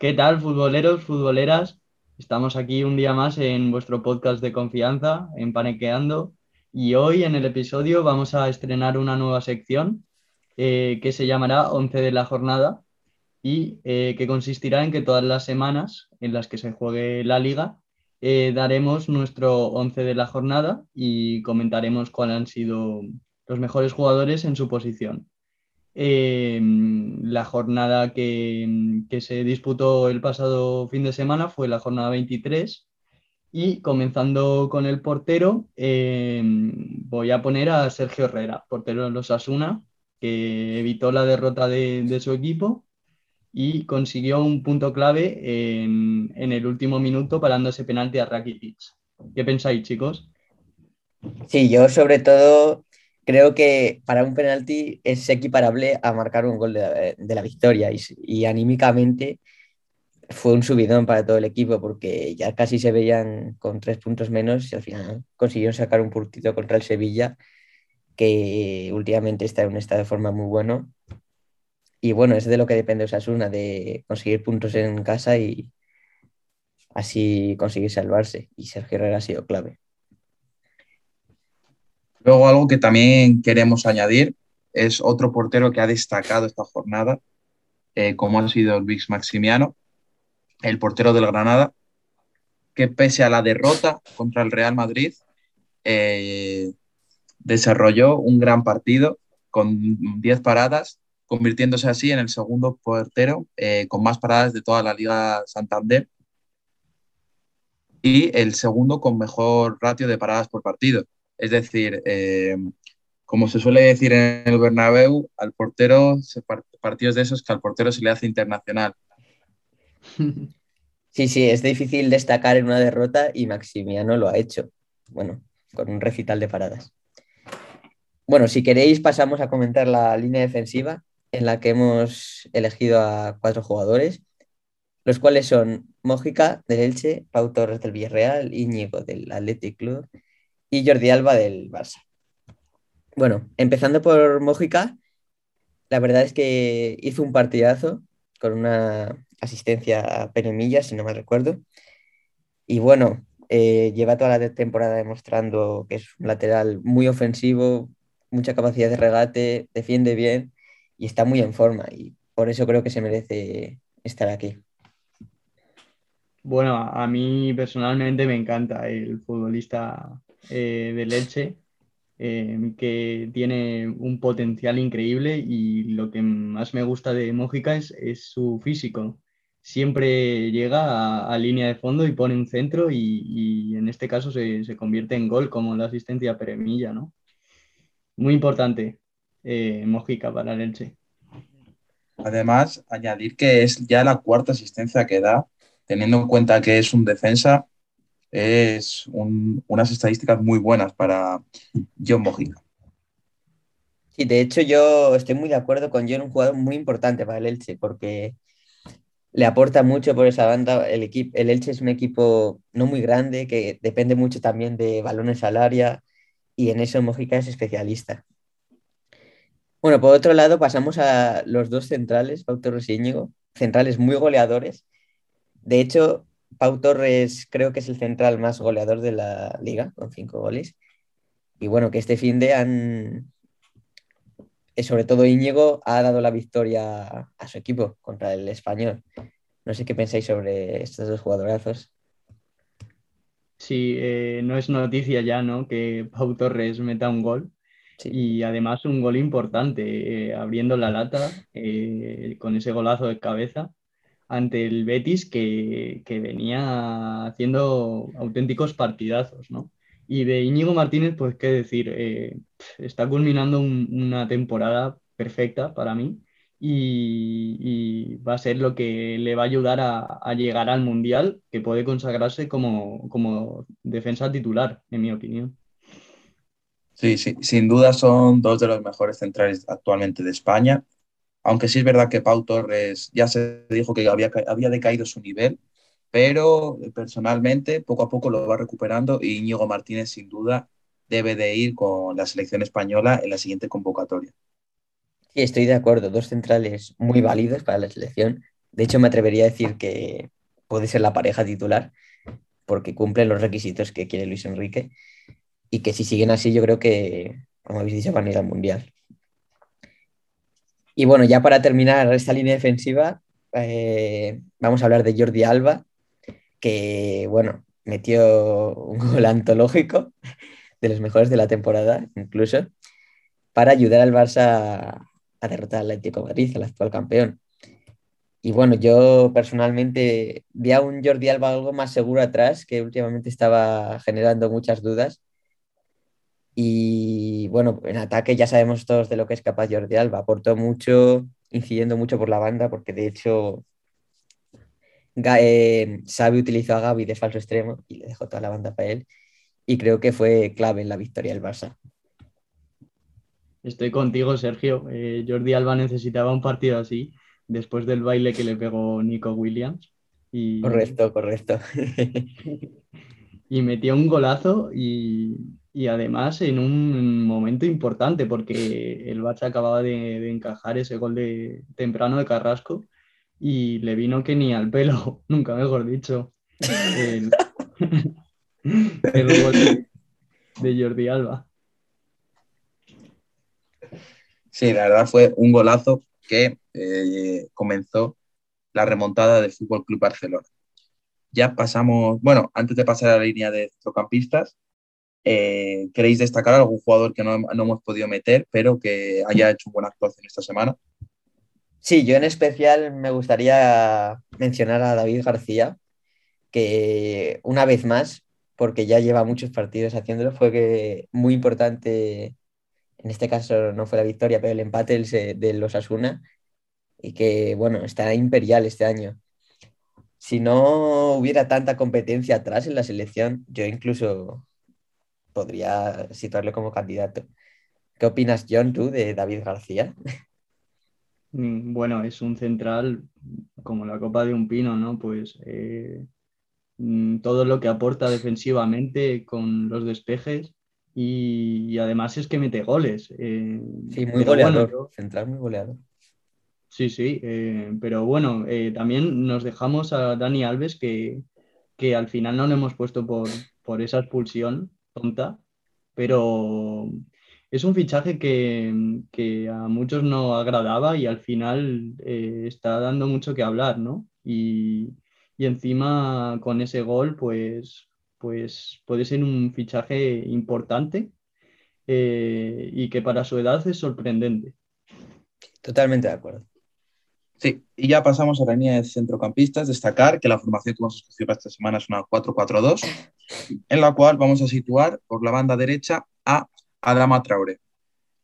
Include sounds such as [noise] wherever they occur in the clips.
¿Qué tal, futboleros, futboleras? Estamos aquí un día más en vuestro podcast de confianza, en Panequeando, y hoy en el episodio vamos a estrenar una nueva sección eh, que se llamará Once de la Jornada y eh, que consistirá en que todas las semanas en las que se juegue la liga eh, daremos nuestro once de la jornada y comentaremos cuáles han sido los mejores jugadores en su posición. Em, la jornada que, se disputó el pasado fin de semana fue la jornada 23 y comenzando con el portero, em, voy a poner a Sergio Herrera, portero de los Asuna, que evitó la derrota de, su equipo y consiguió un punto clave en, en el último minuto parando ese penalti a Rakitic. ¿Qué pensáis, chicos? Sí, yo sobre todo creo que para un penalti es equiparable a marcar un gol de, la victoria y, anímicamente fue un subidón para todo el equipo porque ya casi se veían con tres puntos menos y al final consiguieron sacar un puntito contra el Sevilla que últimamente está en un estado de forma muy bueno y bueno, es de lo que depende Osasuna, de conseguir puntos en casa y así conseguir salvarse y Sergio Herrera ha sido clave. Luego algo que también queremos añadir es otro portero que ha destacado esta jornada, eh, como ha sido Luis Maximiano, el portero del Granada, que pese a la derrota contra el Real Madrid, eh, desarrolló un gran partido con 10 paradas, convirtiéndose así en el segundo portero eh, con más paradas de toda la Liga Santander y el segundo con mejor ratio de paradas por partido. Es decir, eh, como se suele decir en el Bernabéu, al portero, partidos de esos que al portero se le hace internacional. [laughs] Sí, sí, es difícil destacar en una derrota y Maximiano lo ha hecho. Bueno, con un recital de paradas. Bueno, si queréis pasamos a comentar la línea defensiva en la que hemos elegido a cuatro jugadores, los cuales son Mójica del Elche, Pau Torres del Villarreal, Íñigo del Athletic Club y Jordi Alba del Barça. Bueno, empezando por Mójica, la verdad es que hizo un partidazo con una asistencia a Penemilla, si no me recuerdo. Y bueno, eh, lleva toda la temporada demostrando que es un lateral muy ofensivo, mucha capacidad de regate, defiende bien y está muy en forma. Y por eso creo que se merece estar aquí. Bueno, a mí personalmente me encanta el futbolista eh, de Leche, eh, que tiene un potencial increíble y lo que más me gusta de Mójica es, su físico. Siempre llega a, línea de fondo y pone un centro y, en este caso se, convierte en gol como la asistencia Peremilla, ¿no? Muy importante eh, Mójica para el Elche. Además, añadir que es ya la cuarta asistencia que da, teniendo en cuenta que es un defensa es unas estadísticas muy buenas para John Mojica. Sí, de hecho yo estoy muy de acuerdo con John, un jugador muy importante para el Elche, porque le aporta mucho por esa banda. El, equipo, el Elche es un equipo no muy grande, que depende mucho también de balones al área, y en eso Mojica es especialista. Bueno, por otro lado pasamos a los dos centrales, Pau Torres y Íñigo, centrales muy goleadores. De hecho, Pau Torres creo que es el central más goleador de la liga, con cinco goles. Y bueno, que este fin de han, eh, sobre todo Íñigo, ha dado la victoria a su equipo contra el español. No sé qué pensáis sobre estos dos jugadorazos. Sí, eh, no es noticia ya, ¿no? Que Pau Torres meta un gol. Y además un gol importante, eh, abriendo la lata con ese golazo de cabeza ante el Betis que, venía haciendo auténticos partidazos, ¿no? Y de Íñigo Martínez, pues qué decir, eh, está culminando una temporada perfecta para mí y, va a ser lo que le va a ayudar a, llegar al Mundial, que puede consagrarse como, como, defensa titular, en mi opinión. Sí, sí, sin duda son dos de los mejores centrales actualmente de España aunque sí es verdad que Pau Torres ya se dijo que había, había decaído su nivel, pero personalmente poco a poco lo va recuperando y Íñigo Martínez sin duda debe de ir con la selección española en la siguiente convocatoria. Sí, estoy de acuerdo, dos centrales muy válidos para la selección, De hecho, me atrevería a decir que puede ser la pareja titular porque cumplen los requisitos que quiere Luis Enrique y que si siguen así yo creo que, como habéis dicho, van a ir al Mundial. Y bueno, ya para terminar esta línea defensiva, eh, vamos a hablar de Jordi Alba, que bueno, metió un [laughs] gol antológico de los mejores de la temporada, incluso, para ayudar al Barça a derrotar al Atlético Madrid, el actual campeón. Y bueno, yo personalmente vi a un Jordi Alba algo más seguro atrás, que últimamente estaba generando muchas dudas. Y bueno, en ataque ya sabemos todos de lo que es capaz Jordi Alba. Aportó mucho, incidiendo mucho por la banda, porque de hecho eh, Xavi utilizó a Gaby de falso extremo y le dejó toda la banda para él. Y creo que fue clave en la victoria del Barça. Estoy contigo, Sergio. Eh, Jordi Alba necesitaba un partido así, después del baile que le pegó Nico Williams. Y... Correcto, correcto. [laughs] [laughs] y metió un golazo y, y, además en un momento importante porque el Barça acababa de, encajar ese gol de temprano de Carrasco y le vino que ni al pelo, [laughs] nunca mejor dicho, el, [laughs] el gol de Jordi Alba. Sí, la verdad fue un golazo que eh, comenzó la remontada del Fútbol Club Barcelona. Ya pasamos, bueno, antes de pasar a la línea de centrocampistas, eh, ¿queréis destacar algún jugador que no, no, hemos podido meter, pero que haya hecho buena actuación esta semana? Sí, yo en especial me gustaría mencionar a David García, que una vez más, porque ya lleva muchos partidos haciéndolo, fue muy importante en este caso no fue la victoria, pero el empate de los Asuna, y que, bueno, está imperial este año. Si no hubiera tanta competencia atrás en la selección, yo incluso podría situarle como candidato. ¿Qué opinas, John, tú de David García? Mm, bueno, es un central como la copa de un pino, ¿no? Pues eh, mm, todo lo que aporta defensivamente con los despejes y, además es que mete goles. Eh, sí, muy goleador, central muy goleador. Sí, sí, eh, pero bueno, también nos dejamos a Dani Alves que, que al final no le hemos puesto por, por, esa expulsión tonta, pero es un fichaje que, que a muchos no agradaba y al final está dando mucho que hablar, ¿no? Y, y encima con ese gol, pues pues puede ser un fichaje importante eh, y que para su edad es sorprendente. Totalmente de acuerdo. Sí, y ya pasamos a la línea de centrocampistas. Destacar que la formación que hemos escogido para esta semana es una 4-4-2, en la cual vamos a situar por la banda derecha a Adama Traoré.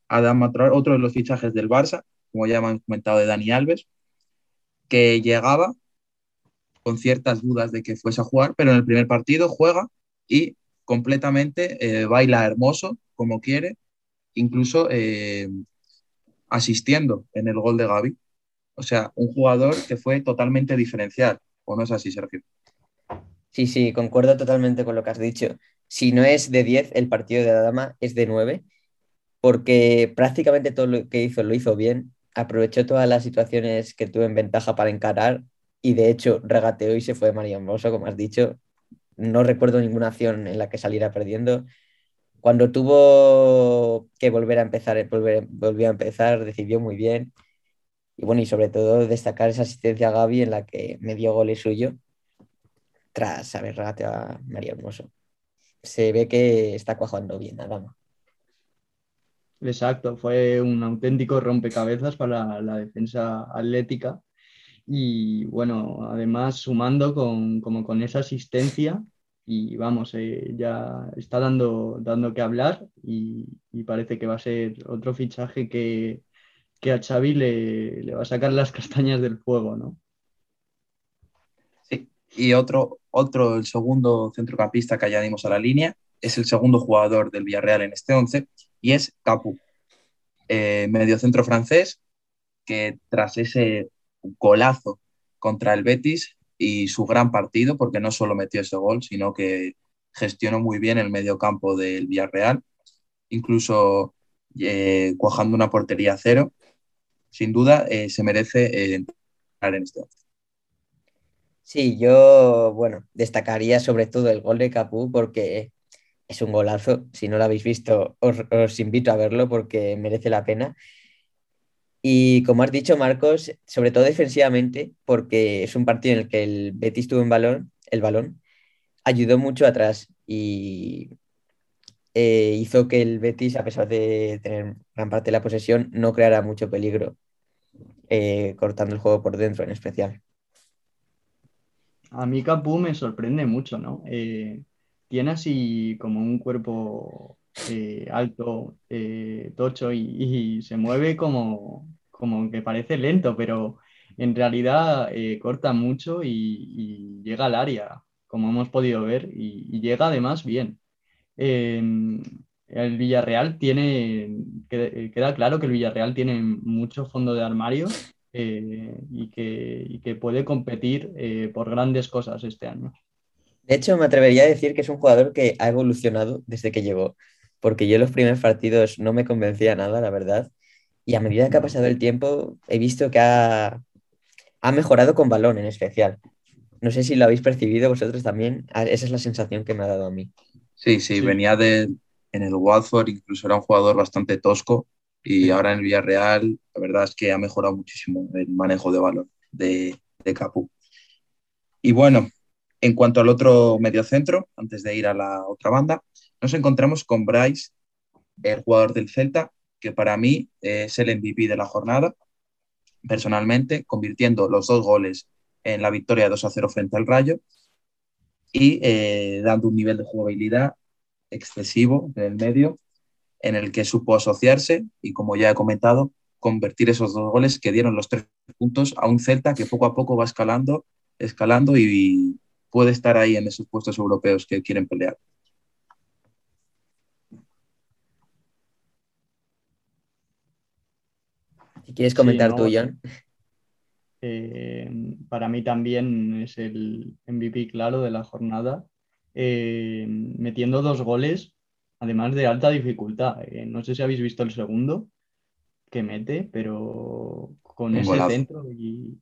Adama Traoré, otro de los fichajes del Barça, como ya hemos comentado de Dani Alves, que llegaba con ciertas dudas de que fuese a jugar, pero en el primer partido juega y completamente eh, baila hermoso, como quiere, incluso eh, asistiendo en el gol de Gaby. O sea, un jugador que fue totalmente diferencial, ¿o no es así, Sergio? Sí, sí, concuerdo totalmente con lo que has dicho. Si no es de 10, el partido de la dama es de 9, porque prácticamente todo lo que hizo lo hizo bien, aprovechó todas las situaciones que tuvo en ventaja para encarar y de hecho regateó y se fue María Hermoso, como has dicho. No recuerdo ninguna acción en la que saliera perdiendo. Cuando tuvo que volver a empezar, volver, volvió a empezar, decidió muy bien. Y bueno, y sobre todo destacar esa asistencia a Gaby en la que me dio goles suyo tras haber regateado a María Hermoso. Se ve que está cuajando bien, nada más. Exacto, fue un auténtico rompecabezas para la defensa atlética y bueno, además sumando con, como con esa asistencia y vamos, eh, ya está dando, dando que hablar y, parece que va a ser otro fichaje que, que a Xavi le, le, va a sacar las castañas del fuego, ¿no? Sí, y otro, otro, el segundo centrocampista que añadimos a la línea, es el segundo jugador del Villarreal en este 11 y es Capu, eh, medio centro francés, que tras ese golazo contra el Betis y su gran partido, porque no solo metió ese gol, sino que gestionó muy bien el medio campo del Villarreal, incluso eh, cuajando una portería cero. Sin duda, eh, se merece eh, entrar en este Sí, yo, bueno, destacaría sobre todo el gol de Capú porque es un golazo. Si no lo habéis visto, os, os invito a verlo porque merece la pena. Y como has dicho, Marcos, sobre todo defensivamente, porque es un partido en el que el Betis tuvo un balón, el balón, ayudó mucho atrás y eh, hizo que el Betis, a pesar de tener gran parte de la posesión, no creara mucho peligro, eh, cortando el juego por dentro en especial. A mí Capú me sorprende mucho, ¿no? Eh, tiene así como un cuerpo alto, tocho y, se mueve como, como que parece lento, pero en realidad corta mucho y, llega al área, como hemos podido ver, y llega además bien el Villarreal tiene, queda claro que el Villarreal tiene mucho fondo de armario eh, y, que, puede competir eh, por grandes cosas este año. De hecho, me atrevería a decir que es un jugador que ha evolucionado desde que llegó, porque yo en los primeros partidos no me convencía nada, la verdad, y a medida que ha pasado el tiempo he visto que ha, ha mejorado con balón en especial. No sé si lo habéis percibido vosotros también, esa es la sensación que me ha dado a mí. Sí, sí, venía de, en el Watford, incluso era un jugador bastante tosco y ahora en el Villarreal la verdad es que ha mejorado muchísimo el manejo de balón de, de Capú. Y bueno, en cuanto al otro mediocentro, antes de ir a la otra banda, nos encontramos con Bryce, el jugador del Celta, que para mí es el MVP de la jornada, personalmente, convirtiendo los dos goles en la victoria 2 a 0 frente al Rayo y eh, dando un nivel de jugabilidad excesivo en el medio en el que supo asociarse y, como ya he comentado, convertir esos dos goles que dieron los tres puntos a un Celta que poco a poco va escalando, escalando y puede estar ahí en esos puestos europeos que quieren pelear. Si quieres comentar tú, Jan. Eh, para mí también es el MVP claro de la jornada, eh, metiendo dos goles, además de alta dificultad. Eh, no sé si habéis visto el segundo que mete, pero con ese centro y,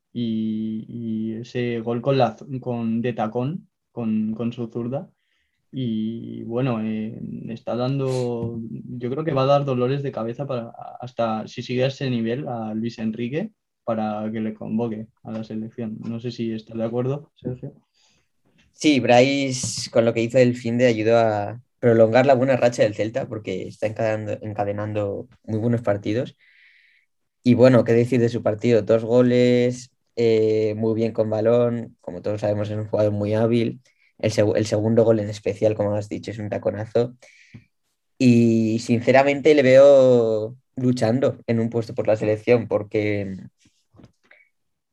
ese gol con, la, con de tacón, con, con su zurda. Y bueno, está dando, yo creo que va a dar dolores de cabeza para hasta si sigue a ese nivel a Luis Enrique, para que le convoque a la selección. No sé si estás de acuerdo, Sergio. Sí, Bryce con lo que hizo el fin de ayudó a prolongar la buena racha del Celta porque está encadenando, muy buenos partidos. Y bueno, qué decir de su partido, dos goles, eh, muy bien con balón, como todos sabemos es un jugador muy hábil. El, el, segundo gol en especial, como has dicho, es un taconazo. Y sinceramente le veo luchando en un puesto por la selección porque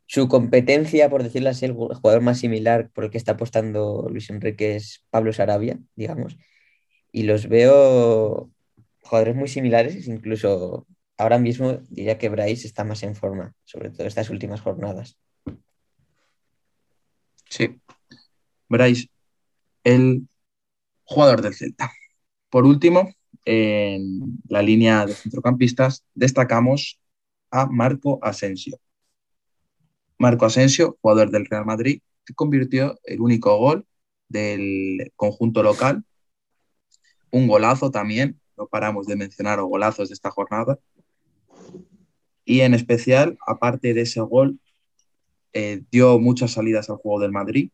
su competencia, por decirlo así, el jugador más similar por el que está apostando Luis Enrique es Pablo Sarabia, digamos. Y los veo jugadores muy similares, incluso ahora mismo diría que Bryce está más en forma, sobre todo estas últimas jornadas. Sí, Bryce, el jugador del Celta. Por último, en la línea de centrocampistas destacamos a Marco Asensio, Marco Asensio, jugador del Real Madrid, que convirtió el único gol del conjunto local. Un golazo también, no paramos de mencionar golazos de esta jornada. Y en especial, aparte de ese gol, eh, dio muchas salidas al juego del Madrid,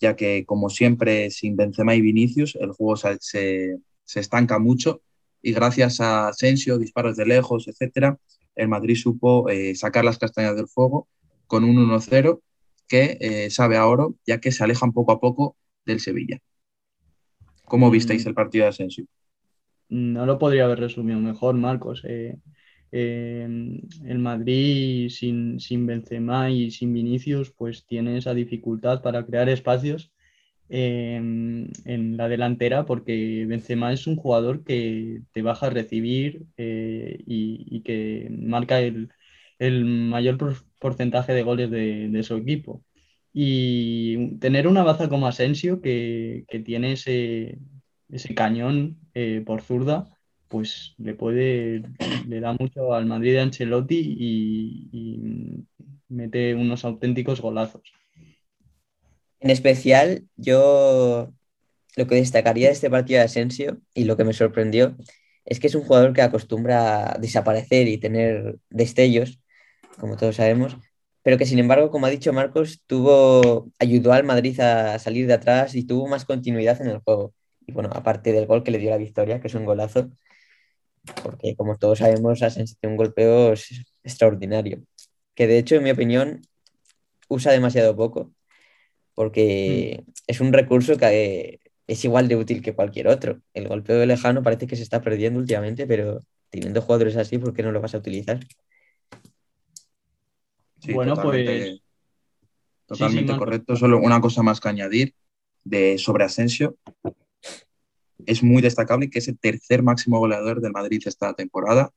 ya que como siempre sin Benzema y Vinicius, el juego se, estanca mucho y gracias a Asensio, disparos de lejos, etcétera, el Madrid supo eh, sacar las castañas del fuego con un 1-0 que eh, sabe a oro, ya que se alejan poco a poco del Sevilla. ¿Cómo visteis mm. el partido de Asensio? No lo podría haber resumido mejor, Marcos. Eh, eh, el Madrid sin, sin Benzema y sin Vinicius, pues tiene esa dificultad para crear espacios en la delantera, porque Benzema es un jugador que te baja a recibir y, que marca el, el mayor porcentaje de goles de, su equipo. Y tener una baza como Asensio, que, tiene ese, ese cañón eh, por zurda, pues le puede, le da mucho al Madrid de Ancelotti y, mete unos auténticos golazos. En especial, yo lo que destacaría de este partido de Asensio y lo que me sorprendió es que es un jugador que acostumbra a desaparecer y tener destellos, como todos sabemos, pero que sin embargo, como ha dicho Marcos, tuvo, ayudó al Madrid a salir de atrás y tuvo más continuidad en el juego. Y bueno, aparte del gol que le dio la victoria, que es un golazo, porque como todos sabemos, tiene un golpeo extraordinario, que de hecho, en mi opinión, usa demasiado poco, porque mm. es un recurso que es igual de útil que cualquier otro. El golpeo de lejano parece que se está perdiendo últimamente, pero teniendo jugadores así, ¿por qué no lo vas a utilizar? Bueno, pues. Totalmente correcto. Solo una cosa más que añadir de sobre Asensio. Es muy destacable que es el tercer máximo goleador del Madrid esta temporada.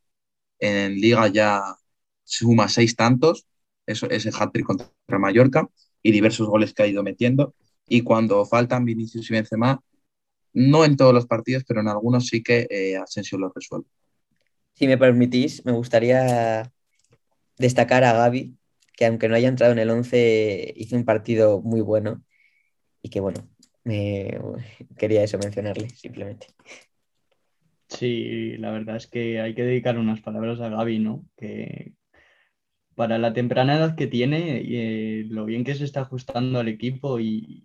En Liga ya suma seis tantos, eso, ese hat-trick contra Mallorca y diversos goles que ha ido metiendo y cuando faltan Vinicius y Benzema, no en todos los partidos, pero en algunos sí que eh, Asensio lo resuelve. Si me permitís, me gustaría destacar a Gaby, que aunque no haya entrado en el 11, hizo un partido muy bueno y que bueno, [laughs] quería eso mencionarle simplemente. Sí, la verdad es que hay que dedicar unas palabras a Gaby, ¿no? Que, para la temprana edad que tiene, eh, lo bien que se está ajustando al equipo y,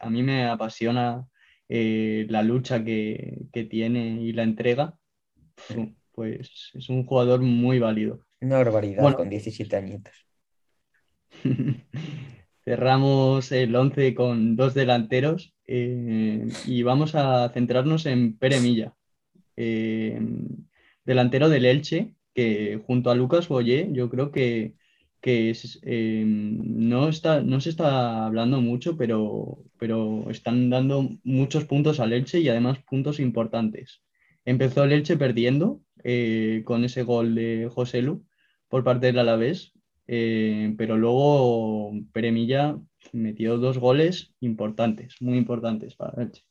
a mí me apasiona eh, la lucha que, tiene y la entrega, pues es un jugador muy válido. Una barbaridad con 17 añitos. [laughs] Cerramos el 11 con dos delanteros eh, y vamos a centrarnos en Pere Milla, delantero del Elche, que junto a Lucas Boyé yo creo que, em, no, está, no se está hablando mucho, pero, pero están dando muchos puntos al Elche y además puntos importantes. Empezó el Elche perdiendo eh, con ese gol de José Lu por parte del Alavés, eh, pero luego Peremilla metió dos goles importantes, muy importantes para el Elche.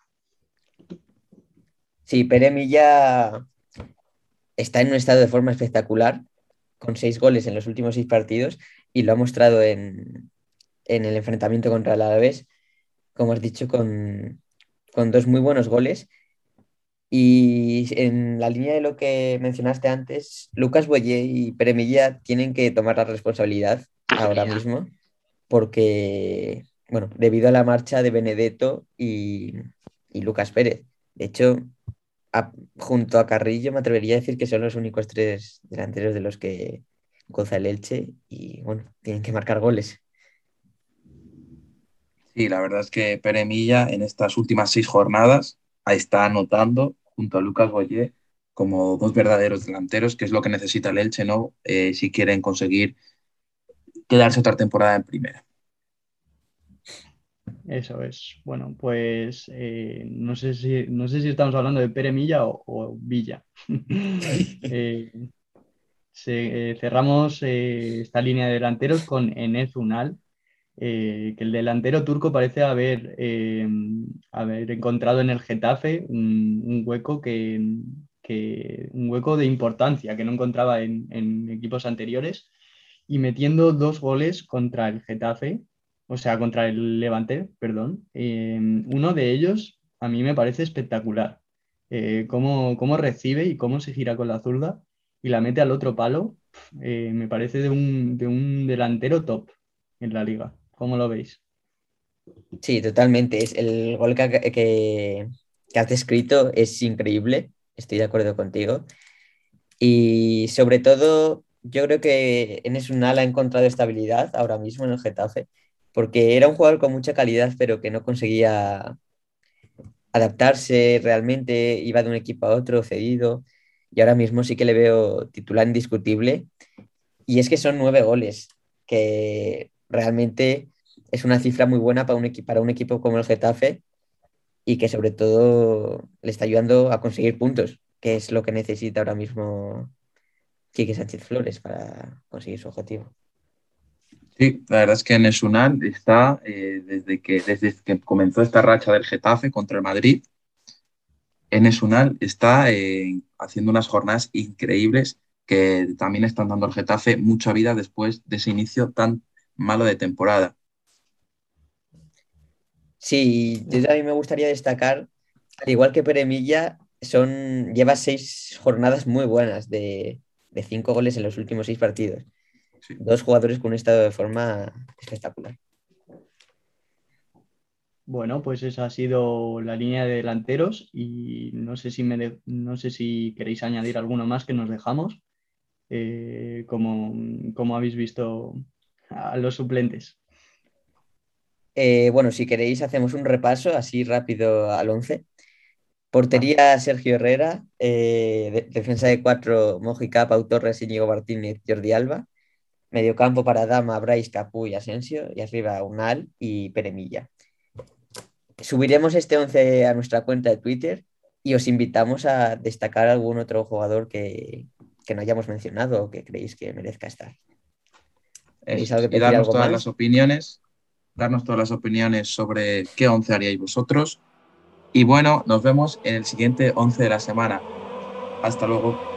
Sí, Peremilla está en un estado de forma espectacular, con seis goles en los últimos seis partidos, y lo ha mostrado en, el enfrentamiento contra el Alavés, como has dicho, con, dos muy buenos goles. Y en la línea de lo que mencionaste antes, Lucas Boye y Peremilla tienen que tomar la responsabilidad ahora mismo, porque, bueno, debido a la marcha de Benedetto y, y Lucas Pérez. De hecho, junto a Carrillo me atrevería a decir que son los únicos tres delanteros de los que goza el Elche y bueno, tienen que marcar goles. Sí, la verdad es que Pere Milla en estas últimas seis jornadas está anotando junto a Lucas Goyer como dos verdaderos delanteros, que es lo que necesita el Elche, ¿no? Eh, si quieren conseguir quedarse otra temporada en primera. Eso es. Bueno, pues eh, no, sé si, no sé si estamos hablando de Pere Milla o, Villa. [laughs] Eh, eh, cerramos esta línea de delanteros con Enes Unal, que el delantero turco parece haber, haber encontrado en el Getafe un, hueco que, un hueco de importancia que no encontraba en, equipos anteriores y metiendo dos goles contra el Getafe o sea, contra el Levante, perdón. Em, uno de ellos a mí me parece espectacular. Eh, cómo, recibe y cómo se gira con la zurda y la mete al otro palo, eh, me parece de un, delantero top en la liga. ¿Cómo lo veis? Sí, totalmente. Es el gol que, que, has descrito es increíble. Estoy de acuerdo contigo. Y sobre todo, yo creo que en un ala ha encontrado estabilidad ahora mismo en el Getafe porque era un jugador con mucha calidad, pero que no conseguía adaptarse realmente, iba de un equipo a otro cedido, y ahora mismo sí que le veo titular indiscutible, y es que son nueve goles, que realmente es una cifra muy buena para un, equipo, para un equipo como el Getafe, y que sobre todo le está ayudando a conseguir puntos, que es lo que necesita ahora mismo Quique Sánchez Flores para conseguir su objetivo. Sí, la verdad es que Nesunal está, eh, desde, que, desde que comenzó esta racha del Getafe contra el Madrid, Enesunal está eh, haciendo unas jornadas increíbles que también están dando al Getafe mucha vida después de ese inicio tan malo de temporada. Sí, yo también me gustaría destacar, al igual que Peremilla, son, lleva seis jornadas muy buenas de, de cinco goles en los últimos seis partidos. Sí. Dos jugadores con un estado de forma espectacular. Bueno, pues esa ha sido la línea de delanteros y no sé si, me no sé si queréis añadir alguno más que nos dejamos, eh, como, como habéis visto a los suplentes. Eh, bueno, si queréis hacemos un repaso así rápido al 11. Portería Sergio Herrera, eh, de- defensa de cuatro Mojica, Pau Torres, Íñigo Martínez, Jordi Alba. Mediocampo para Dama, Brais, Capú y Asensio. Y arriba Unal y Peremilla. Subiremos este 11 a nuestra cuenta de Twitter y os invitamos a destacar algún otro jugador que, que no hayamos mencionado o que creéis que merezca estar. ¿Tenéis Eso, algo que y darnos algo todas más? las opiniones, darnos todas las opiniones sobre qué once haríais vosotros. Y bueno, nos vemos en el siguiente once de la semana. Hasta luego.